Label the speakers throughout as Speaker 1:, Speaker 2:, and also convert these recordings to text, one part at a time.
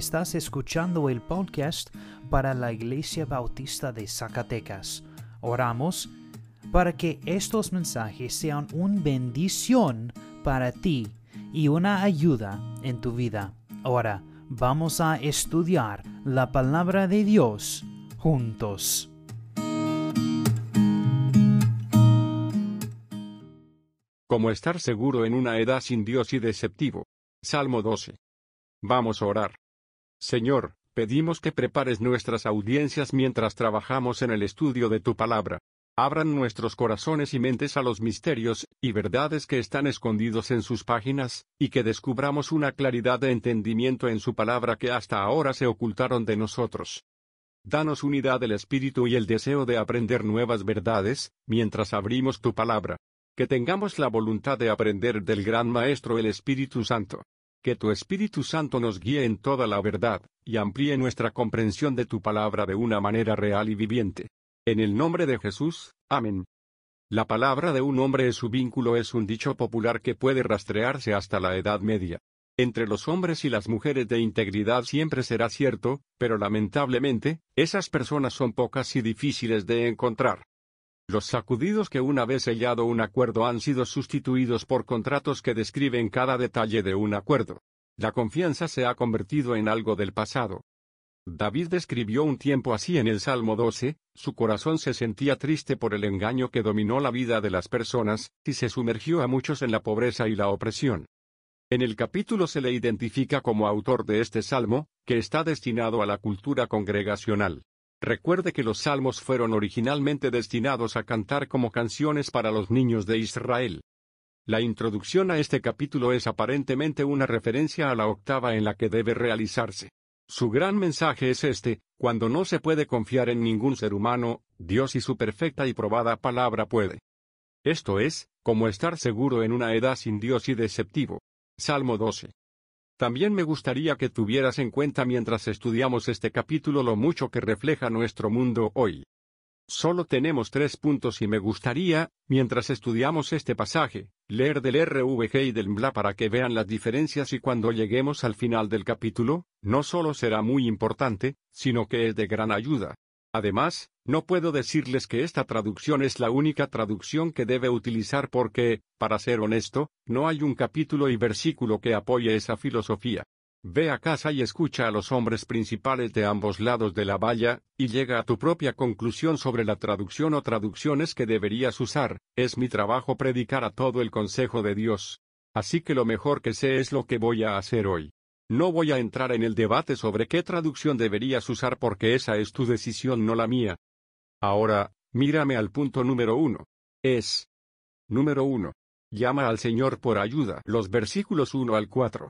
Speaker 1: Estás escuchando el podcast para la Iglesia Bautista de Zacatecas. Oramos para que estos mensajes sean una bendición para ti y una ayuda en tu vida. Ahora vamos a estudiar la palabra de Dios juntos.
Speaker 2: Como estar seguro en una edad sin Dios y deceptivo. Salmo 12. Vamos a orar. Señor, pedimos que prepares nuestras audiencias mientras trabajamos en el estudio de tu palabra. Abran nuestros corazones y mentes a los misterios y verdades que están escondidos en sus páginas, y que descubramos una claridad de entendimiento en su palabra que hasta ahora se ocultaron de nosotros. Danos unidad del espíritu y el deseo de aprender nuevas verdades, mientras abrimos tu palabra. Que tengamos la voluntad de aprender del gran Maestro el Espíritu Santo. Que tu Espíritu Santo nos guíe en toda la verdad, y amplíe nuestra comprensión de tu palabra de una manera real y viviente. En el nombre de Jesús, amén. La palabra de un hombre es su vínculo es un dicho popular que puede rastrearse hasta la Edad Media. Entre los hombres y las mujeres de integridad siempre será cierto, pero lamentablemente, esas personas son pocas y difíciles de encontrar. Los sacudidos que una vez sellado un acuerdo han sido sustituidos por contratos que describen cada detalle de un acuerdo. La confianza se ha convertido en algo del pasado. David describió un tiempo así en el Salmo 12, su corazón se sentía triste por el engaño que dominó la vida de las personas, y se sumergió a muchos en la pobreza y la opresión. En el capítulo se le identifica como autor de este salmo, que está destinado a la cultura congregacional. Recuerde que los salmos fueron originalmente destinados a cantar como canciones para los niños de Israel. La introducción a este capítulo es aparentemente una referencia a la octava en la que debe realizarse. Su gran mensaje es este, cuando no se puede confiar en ningún ser humano, Dios y su perfecta y probada palabra puede. Esto es, como estar seguro en una edad sin Dios y deceptivo. Salmo 12. También me gustaría que tuvieras en cuenta mientras estudiamos este capítulo lo mucho que refleja nuestro mundo hoy. Solo tenemos tres puntos y me gustaría, mientras estudiamos este pasaje, leer del RVG y del MBLA para que vean las diferencias y cuando lleguemos al final del capítulo, no solo será muy importante, sino que es de gran ayuda. Además, no puedo decirles que esta traducción es la única traducción que debe utilizar porque, para ser honesto, no hay un capítulo y versículo que apoye esa filosofía. Ve a casa y escucha a los hombres principales de ambos lados de la valla, y llega a tu propia conclusión sobre la traducción o traducciones que deberías usar. Es mi trabajo predicar a todo el consejo de Dios. Así que lo mejor que sé es lo que voy a hacer hoy. No voy a entrar en el debate sobre qué traducción deberías usar porque esa es tu decisión, no la mía. Ahora, mírame al punto número uno. Es. Número uno. Llama al Señor por ayuda. Los versículos 1 al 4.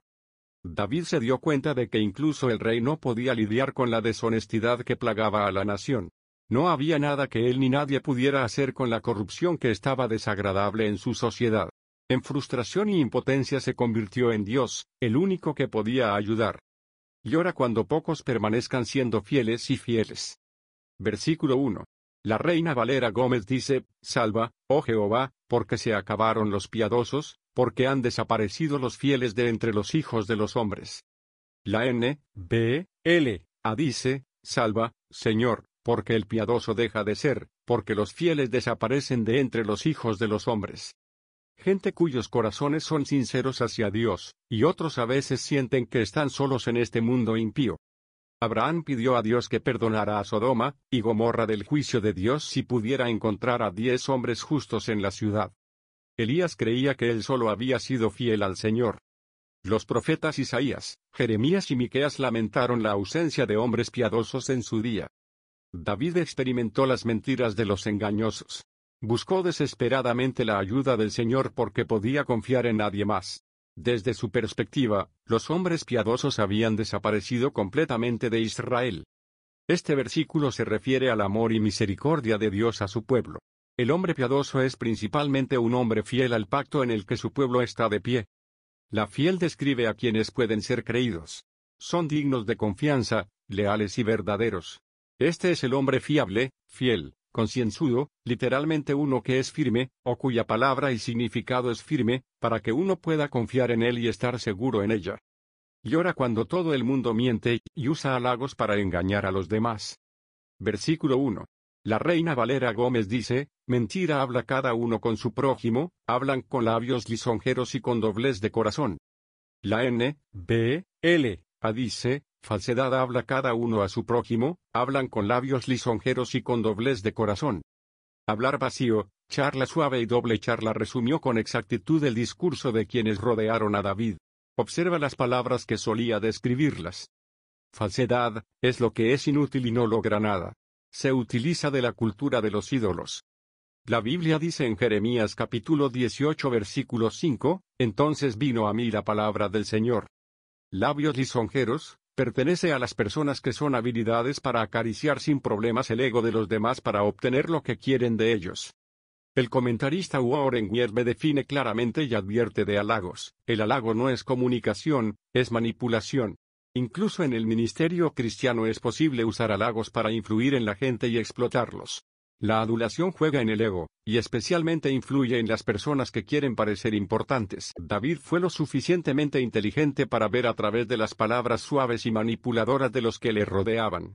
Speaker 2: David se dio cuenta de que incluso el rey no podía lidiar con la deshonestidad que plagaba a la nación. No había nada que él ni nadie pudiera hacer con la corrupción que estaba desagradable en su sociedad. En frustración y impotencia se convirtió en Dios, el único que podía ayudar. Llora cuando pocos permanezcan siendo fieles y fieles. Versículo 1. La reina Valera Gómez dice, Salva, oh Jehová, porque se acabaron los piadosos, porque han desaparecido los fieles de entre los hijos de los hombres. La N, B, L, A dice, Salva, Señor, porque el piadoso deja de ser, porque los fieles desaparecen de entre los hijos de los hombres gente cuyos corazones son sinceros hacia Dios, y otros a veces sienten que están solos en este mundo impío. Abraham pidió a Dios que perdonara a Sodoma y Gomorra del juicio de Dios si pudiera encontrar a diez hombres justos en la ciudad. Elías creía que él solo había sido fiel al Señor. Los profetas Isaías, Jeremías y Miqueas lamentaron la ausencia de hombres piadosos en su día. David experimentó las mentiras de los engañosos. Buscó desesperadamente la ayuda del Señor porque podía confiar en nadie más. Desde su perspectiva, los hombres piadosos habían desaparecido completamente de Israel. Este versículo se refiere al amor y misericordia de Dios a su pueblo. El hombre piadoso es principalmente un hombre fiel al pacto en el que su pueblo está de pie. La fiel describe a quienes pueden ser creídos. Son dignos de confianza, leales y verdaderos. Este es el hombre fiable, fiel, concienzudo, literalmente uno que es firme, o cuya palabra y significado es firme, para que uno pueda confiar en él y estar seguro en ella. Llora cuando todo el mundo miente y usa halagos para engañar a los demás. Versículo 1. La reina Valera Gómez dice, mentira habla cada uno con su prójimo, hablan con labios lisonjeros y con doblez de corazón. La N, B, L, A dice, falsedad habla cada uno a su prójimo, hablan con labios lisonjeros y con doblez de corazón. Hablar vacío, charla suave y doble charla resumió con exactitud el discurso de quienes rodearon a David. Observa las palabras que solía describirlas. Falsedad, es lo que es inútil y no logra nada se utiliza de la cultura de los ídolos. La Biblia dice en Jeremías capítulo 18 versículo 5, entonces vino a mí la palabra del Señor. Labios lisonjeros, pertenece a las personas que son habilidades para acariciar sin problemas el ego de los demás para obtener lo que quieren de ellos. El comentarista Warren Wierbe define claramente y advierte de halagos. El halago no es comunicación, es manipulación. Incluso en el ministerio cristiano es posible usar halagos para influir en la gente y explotarlos. La adulación juega en el ego, y especialmente influye en las personas que quieren parecer importantes. David fue lo suficientemente inteligente para ver a través de las palabras suaves y manipuladoras de los que le rodeaban.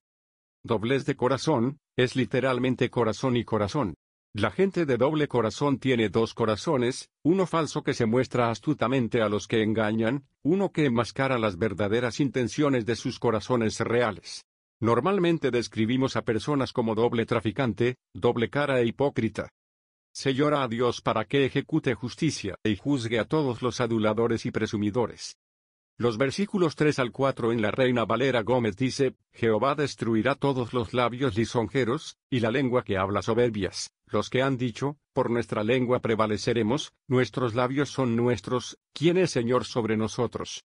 Speaker 2: Doblez de corazón, es literalmente corazón y corazón. La gente de doble corazón tiene dos corazones, uno falso que se muestra astutamente a los que engañan, uno que enmascara las verdaderas intenciones de sus corazones reales. Normalmente describimos a personas como doble traficante, doble cara e hipócrita. Se llora a Dios para que ejecute justicia y juzgue a todos los aduladores y presumidores. Los versículos 3 al 4 en la Reina Valera Gómez dice, Jehová destruirá todos los labios lisonjeros, y la lengua que habla soberbias, los que han dicho, por nuestra lengua prevaleceremos, nuestros labios son nuestros, ¿quién es Señor sobre nosotros?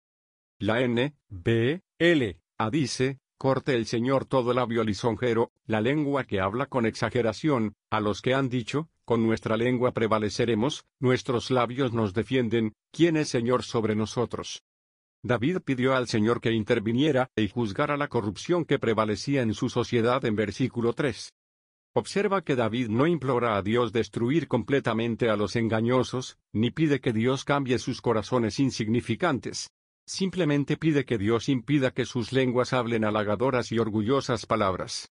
Speaker 2: La N, B, L, A dice, corte el Señor todo labio lisonjero, la lengua que habla con exageración, a los que han dicho, con nuestra lengua prevaleceremos, nuestros labios nos defienden, ¿quién es Señor sobre nosotros? David pidió al Señor que interviniera y juzgara la corrupción que prevalecía en su sociedad en versículo 3. Observa que David no implora a Dios destruir completamente a los engañosos, ni pide que Dios cambie sus corazones insignificantes. Simplemente pide que Dios impida que sus lenguas hablen halagadoras y orgullosas palabras.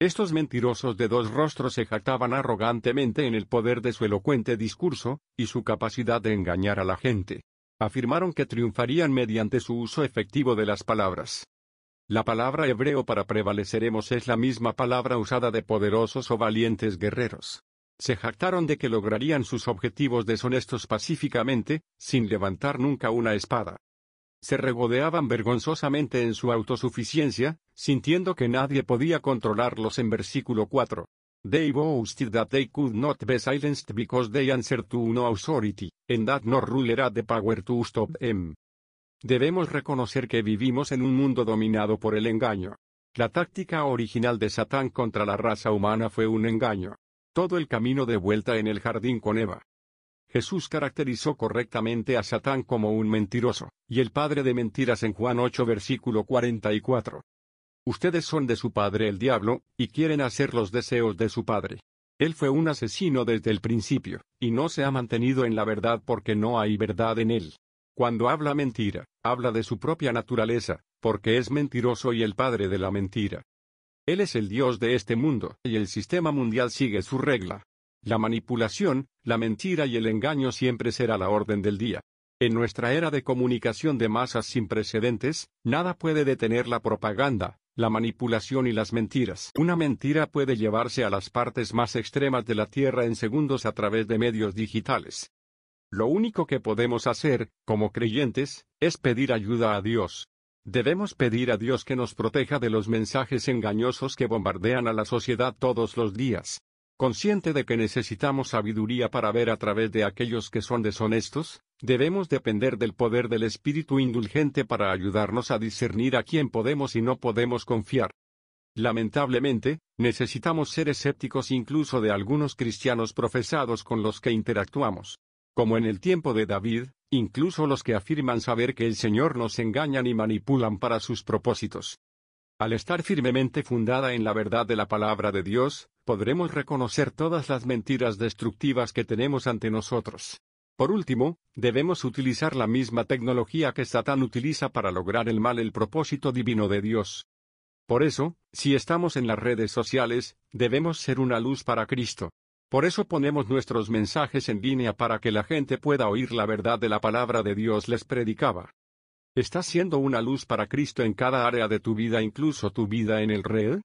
Speaker 2: Estos mentirosos de dos rostros se jactaban arrogantemente en el poder de su elocuente discurso, y su capacidad de engañar a la gente afirmaron que triunfarían mediante su uso efectivo de las palabras. La palabra hebreo para prevaleceremos es la misma palabra usada de poderosos o valientes guerreros. Se jactaron de que lograrían sus objetivos deshonestos pacíficamente, sin levantar nunca una espada. Se regodeaban vergonzosamente en su autosuficiencia, sintiendo que nadie podía controlarlos en versículo 4. They boasted that they could not be silenced because they answered to no authority, and that no ruler had the power to stop them. Debemos reconocer que vivimos en un mundo dominado por el engaño. La táctica original de Satán contra la raza humana fue un engaño. Todo el camino de vuelta en el jardín con Eva. Jesús caracterizó correctamente a Satán como un mentiroso, y el padre de mentiras en Juan 8 versículo 44. Ustedes son de su padre el diablo, y quieren hacer los deseos de su padre. Él fue un asesino desde el principio, y no se ha mantenido en la verdad porque no hay verdad en él. Cuando habla mentira, habla de su propia naturaleza, porque es mentiroso y el padre de la mentira. Él es el Dios de este mundo, y el sistema mundial sigue su regla. La manipulación, la mentira y el engaño siempre será la orden del día. En nuestra era de comunicación de masas sin precedentes, nada puede detener la propaganda, la manipulación y las mentiras. Una mentira puede llevarse a las partes más extremas de la Tierra en segundos a través de medios digitales. Lo único que podemos hacer, como creyentes, es pedir ayuda a Dios. Debemos pedir a Dios que nos proteja de los mensajes engañosos que bombardean a la sociedad todos los días. Consciente de que necesitamos sabiduría para ver a través de aquellos que son deshonestos, debemos depender del poder del Espíritu indulgente para ayudarnos a discernir a quién podemos y no podemos confiar. Lamentablemente, necesitamos ser escépticos incluso de algunos cristianos profesados con los que interactuamos. Como en el tiempo de David, incluso los que afirman saber que el Señor nos engañan y manipulan para sus propósitos. Al estar firmemente fundada en la verdad de la palabra de Dios, podremos reconocer todas las mentiras destructivas que tenemos ante nosotros. Por último, debemos utilizar la misma tecnología que Satán utiliza para lograr el mal el propósito divino de Dios. Por eso, si estamos en las redes sociales, debemos ser una luz para Cristo. Por eso ponemos nuestros mensajes en línea para que la gente pueda oír la verdad de la palabra de Dios les predicaba. ¿Estás siendo una luz para Cristo en cada área de tu vida, incluso tu vida en el red?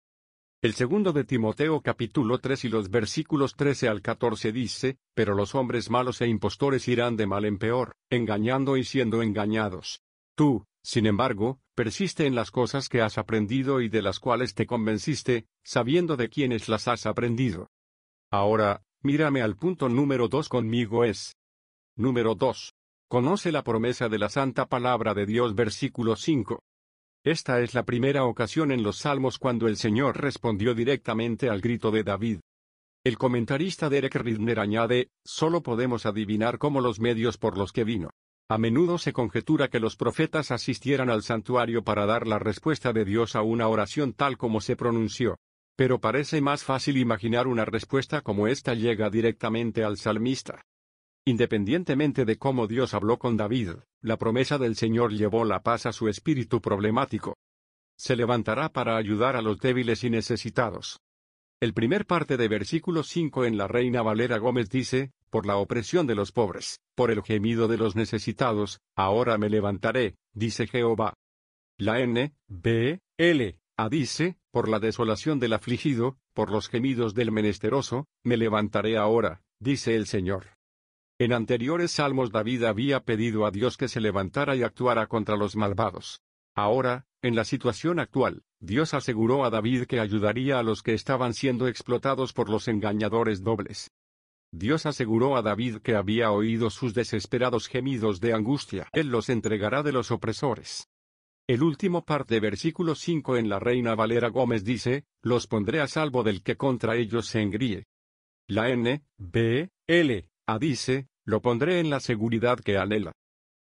Speaker 2: El segundo de Timoteo capítulo 3 y los versículos 13 al 14 dice, Pero los hombres malos e impostores irán de mal en peor, engañando y siendo engañados. Tú, sin embargo, persiste en las cosas que has aprendido y de las cuales te convenciste, sabiendo de quiénes las has aprendido. Ahora, mírame al punto número 2 conmigo es. Número 2. Conoce la promesa de la santa palabra de Dios versículo 5. Esta es la primera ocasión en los Salmos cuando el Señor respondió directamente al grito de David. El comentarista Derek Ridner añade, solo podemos adivinar cómo los medios por los que vino. A menudo se conjetura que los profetas asistieran al santuario para dar la respuesta de Dios a una oración tal como se pronunció. Pero parece más fácil imaginar una respuesta como esta llega directamente al salmista. Independientemente de cómo Dios habló con David, la promesa del Señor llevó la paz a su espíritu problemático. Se levantará para ayudar a los débiles y necesitados. El primer parte de versículo 5 en la Reina Valera Gómez dice, por la opresión de los pobres, por el gemido de los necesitados, ahora me levantaré, dice Jehová. La N, B, L, A dice, por la desolación del afligido, por los gemidos del menesteroso, me levantaré ahora, dice el Señor. En anteriores salmos David había pedido a Dios que se levantara y actuara contra los malvados. Ahora, en la situación actual, Dios aseguró a David que ayudaría a los que estaban siendo explotados por los engañadores dobles. Dios aseguró a David que había oído sus desesperados gemidos de angustia. Él los entregará de los opresores. El último par de versículo 5 en la Reina Valera Gómez dice, los pondré a salvo del que contra ellos se engríe. La N, B, L, a dice, lo pondré en la seguridad que anhela.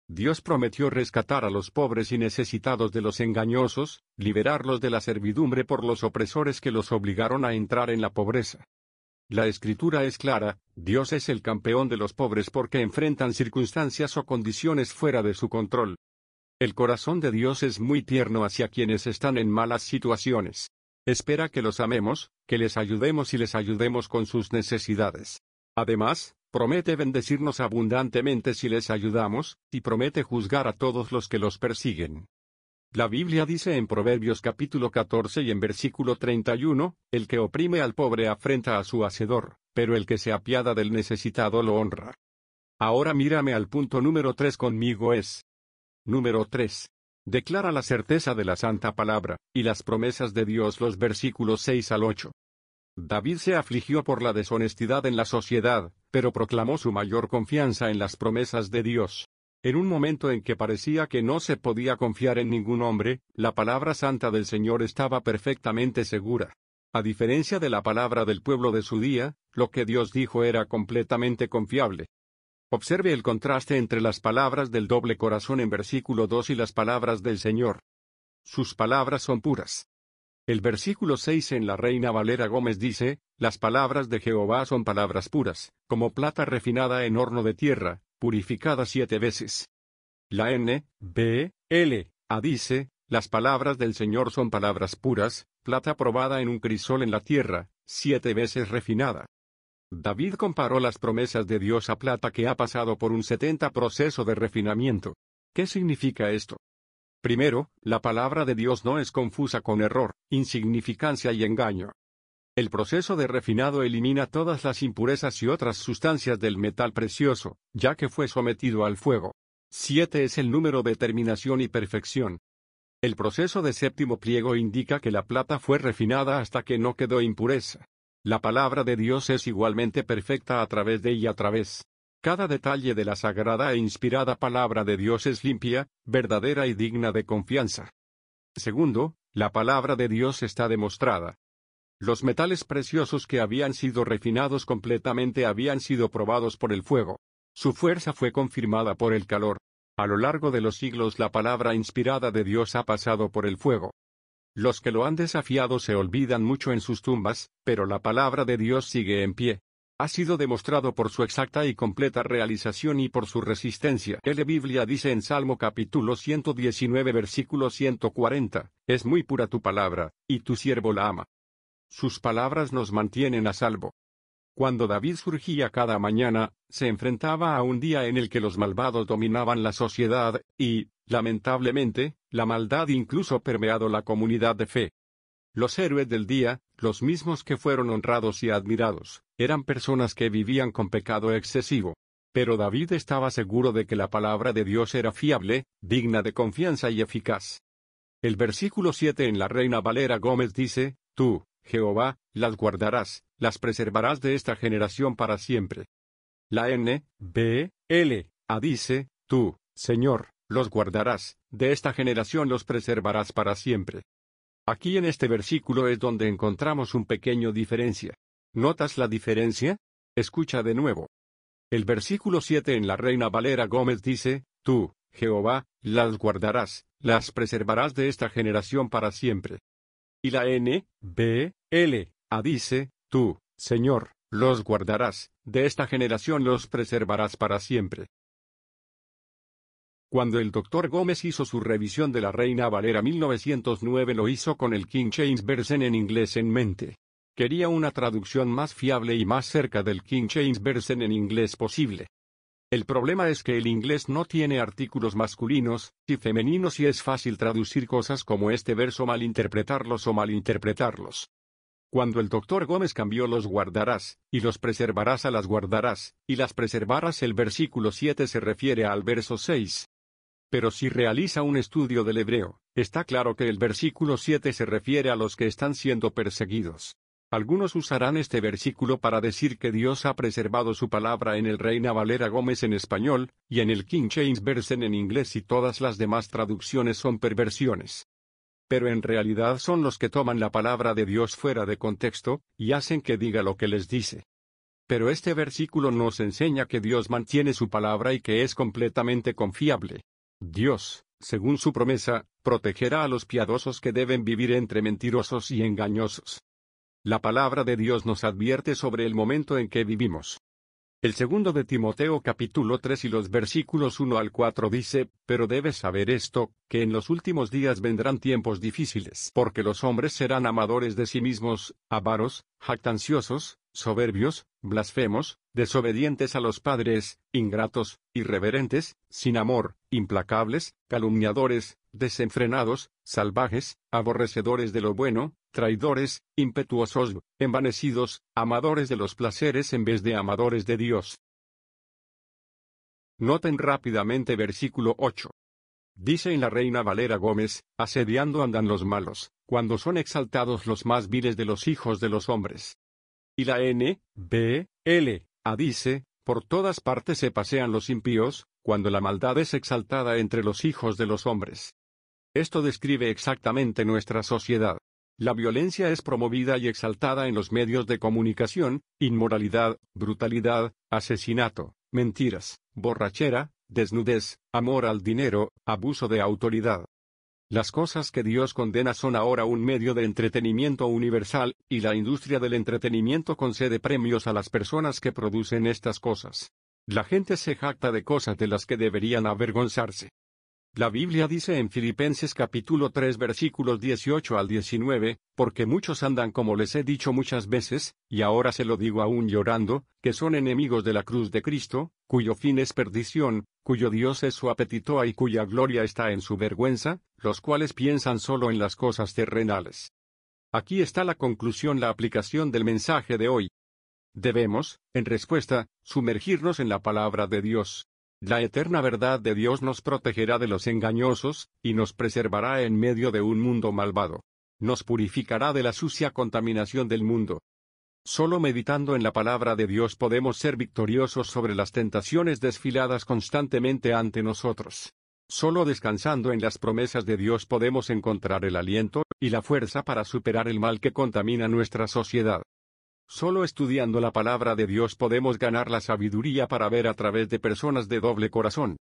Speaker 2: Dios prometió rescatar a los pobres y necesitados de los engañosos, liberarlos de la servidumbre por los opresores que los obligaron a entrar en la pobreza. La escritura es clara, Dios es el campeón de los pobres porque enfrentan circunstancias o condiciones fuera de su control. El corazón de Dios es muy tierno hacia quienes están en malas situaciones. Espera que los amemos, que les ayudemos y les ayudemos con sus necesidades. Además, promete bendecirnos abundantemente si les ayudamos, y promete juzgar a todos los que los persiguen. La Biblia dice en Proverbios capítulo 14 y en versículo 31, el que oprime al pobre afrenta a su hacedor, pero el que se apiada del necesitado lo honra. Ahora mírame al punto número 3 conmigo es. Número 3. Declara la certeza de la santa palabra, y las promesas de Dios los versículos 6 al 8. David se afligió por la deshonestidad en la sociedad, pero proclamó su mayor confianza en las promesas de Dios. En un momento en que parecía que no se podía confiar en ningún hombre, la palabra santa del Señor estaba perfectamente segura. A diferencia de la palabra del pueblo de su día, lo que Dios dijo era completamente confiable. Observe el contraste entre las palabras del doble corazón en versículo 2 y las palabras del Señor. Sus palabras son puras. El versículo 6 en la Reina Valera Gómez dice, Las palabras de Jehová son palabras puras, como plata refinada en horno de tierra, purificada siete veces. La N, B, L, A dice, Las palabras del Señor son palabras puras, plata probada en un crisol en la tierra, siete veces refinada. David comparó las promesas de Dios a plata que ha pasado por un 70 proceso de refinamiento. ¿Qué significa esto? Primero, la palabra de Dios no es confusa con error, insignificancia y engaño. El proceso de refinado elimina todas las impurezas y otras sustancias del metal precioso, ya que fue sometido al fuego. Siete es el número de terminación y perfección. El proceso de séptimo pliego indica que la plata fue refinada hasta que no quedó impureza. La palabra de Dios es igualmente perfecta a través de ella a través. Cada detalle de la sagrada e inspirada palabra de Dios es limpia, verdadera y digna de confianza. Segundo, la palabra de Dios está demostrada. Los metales preciosos que habían sido refinados completamente habían sido probados por el fuego. Su fuerza fue confirmada por el calor. A lo largo de los siglos la palabra inspirada de Dios ha pasado por el fuego. Los que lo han desafiado se olvidan mucho en sus tumbas, pero la palabra de Dios sigue en pie. Ha sido demostrado por su exacta y completa realización y por su resistencia. La Biblia dice en Salmo capítulo 119 versículo 140, Es muy pura tu palabra, y tu siervo la ama. Sus palabras nos mantienen a salvo. Cuando David surgía cada mañana, se enfrentaba a un día en el que los malvados dominaban la sociedad, y, lamentablemente, la maldad incluso permeado la comunidad de fe. Los héroes del día, los mismos que fueron honrados y admirados, eran personas que vivían con pecado excesivo. Pero David estaba seguro de que la palabra de Dios era fiable, digna de confianza y eficaz. El versículo 7 en la Reina Valera Gómez dice, Tú, Jehová, las guardarás, las preservarás de esta generación para siempre. La N, B, L, A dice, tú, Señor, los guardarás, de esta generación los preservarás para siempre. Aquí en este versículo es donde encontramos un pequeño diferencia. ¿Notas la diferencia? Escucha de nuevo. El versículo 7 en la Reina Valera Gómez dice, Tú, Jehová, las guardarás, las preservarás de esta generación para siempre. Y la N, B, L, A dice, Tú, Señor, los guardarás, de esta generación los preservarás para siempre. Cuando el doctor Gómez hizo su revisión de la Reina Valera 1909 lo hizo con el King James Version en inglés en mente. Quería una traducción más fiable y más cerca del King James Version en inglés posible. El problema es que el inglés no tiene artículos masculinos y femeninos y es fácil traducir cosas como este verso malinterpretarlos o malinterpretarlos. Cuando el doctor Gómez cambió los guardarás, y los preservarás a las guardarás, y las preservarás el versículo 7 se refiere al verso 6. Pero si realiza un estudio del hebreo, está claro que el versículo 7 se refiere a los que están siendo perseguidos. Algunos usarán este versículo para decir que Dios ha preservado su palabra en el Reina Valera Gómez en español, y en el King James Version en inglés y todas las demás traducciones son perversiones pero en realidad son los que toman la palabra de Dios fuera de contexto, y hacen que diga lo que les dice. Pero este versículo nos enseña que Dios mantiene su palabra y que es completamente confiable. Dios, según su promesa, protegerá a los piadosos que deben vivir entre mentirosos y engañosos. La palabra de Dios nos advierte sobre el momento en que vivimos. El segundo de Timoteo capítulo 3 y los versículos 1 al 4 dice, Pero debes saber esto, que en los últimos días vendrán tiempos difíciles, porque los hombres serán amadores de sí mismos, avaros, jactanciosos, soberbios, blasfemos, desobedientes a los padres, ingratos, irreverentes, sin amor, implacables, calumniadores, desenfrenados, salvajes, aborrecedores de lo bueno, traidores, impetuosos, envanecidos, amadores de los placeres en vez de amadores de Dios. Noten rápidamente versículo 8. Dice en la Reina Valera Gómez, asediando andan los malos, cuando son exaltados los más viles de los hijos de los hombres. Y la N, B, L, A dice, por todas partes se pasean los impíos, cuando la maldad es exaltada entre los hijos de los hombres. Esto describe exactamente nuestra sociedad. La violencia es promovida y exaltada en los medios de comunicación, inmoralidad, brutalidad, asesinato, mentiras, borrachera, desnudez, amor al dinero, abuso de autoridad. Las cosas que Dios condena son ahora un medio de entretenimiento universal, y la industria del entretenimiento concede premios a las personas que producen estas cosas. La gente se jacta de cosas de las que deberían avergonzarse. La Biblia dice en Filipenses capítulo 3 versículos 18 al 19, porque muchos andan como les he dicho muchas veces, y ahora se lo digo aún llorando, que son enemigos de la cruz de Cristo, cuyo fin es perdición, cuyo Dios es su apetito y cuya gloria está en su vergüenza, los cuales piensan solo en las cosas terrenales. Aquí está la conclusión, la aplicación del mensaje de hoy. Debemos, en respuesta, sumergirnos en la palabra de Dios. La eterna verdad de Dios nos protegerá de los engañosos, y nos preservará en medio de un mundo malvado. Nos purificará de la sucia contaminación del mundo. Solo meditando en la palabra de Dios podemos ser victoriosos sobre las tentaciones desfiladas constantemente ante nosotros. Solo descansando en las promesas de Dios podemos encontrar el aliento y la fuerza para superar el mal que contamina nuestra sociedad. Solo estudiando la palabra de Dios podemos ganar la sabiduría para ver a través de personas de doble corazón.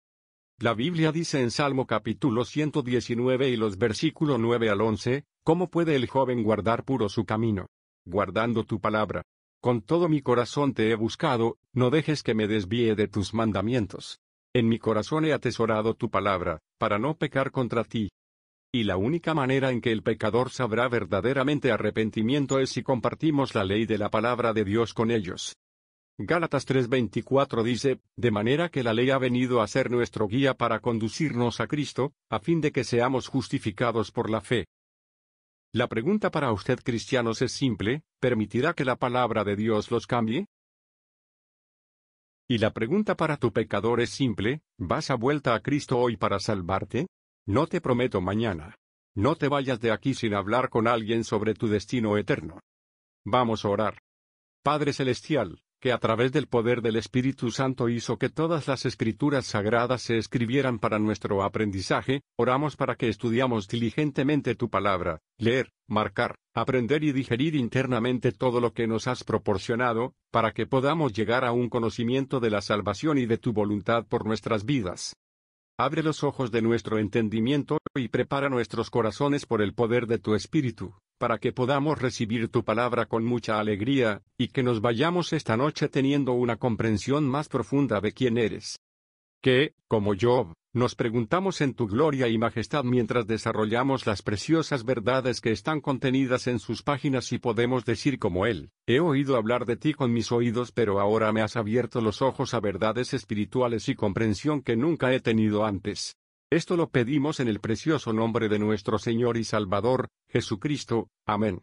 Speaker 2: La Biblia dice en Salmo capítulo 119 y los versículos 9 al 11, ¿cómo puede el joven guardar puro su camino? Guardando tu palabra. Con todo mi corazón te he buscado, no dejes que me desvíe de tus mandamientos. En mi corazón he atesorado tu palabra, para no pecar contra ti. Y la única manera en que el pecador sabrá verdaderamente arrepentimiento es si compartimos la ley de la palabra de Dios con ellos. Gálatas 3:24 dice, de manera que la ley ha venido a ser nuestro guía para conducirnos a Cristo, a fin de que seamos justificados por la fe. La pregunta para usted cristianos es simple, ¿permitirá que la palabra de Dios los cambie? Y la pregunta para tu pecador es simple, ¿vas a vuelta a Cristo hoy para salvarte? No te prometo mañana. No te vayas de aquí sin hablar con alguien sobre tu destino eterno. Vamos a orar. Padre Celestial, que a través del poder del Espíritu Santo hizo que todas las escrituras sagradas se escribieran para nuestro aprendizaje, oramos para que estudiamos diligentemente tu palabra, leer, marcar, aprender y digerir internamente todo lo que nos has proporcionado, para que podamos llegar a un conocimiento de la salvación y de tu voluntad por nuestras vidas. Abre los ojos de nuestro entendimiento y prepara nuestros corazones por el poder de tu Espíritu, para que podamos recibir tu palabra con mucha alegría, y que nos vayamos esta noche teniendo una comprensión más profunda de quién eres. Que, como yo, nos preguntamos en tu gloria y majestad mientras desarrollamos las preciosas verdades que están contenidas en sus páginas y podemos decir como él, he oído hablar de ti con mis oídos pero ahora me has abierto los ojos a verdades espirituales y comprensión que nunca he tenido antes. Esto lo pedimos en el precioso nombre de nuestro Señor y Salvador, Jesucristo. Amén.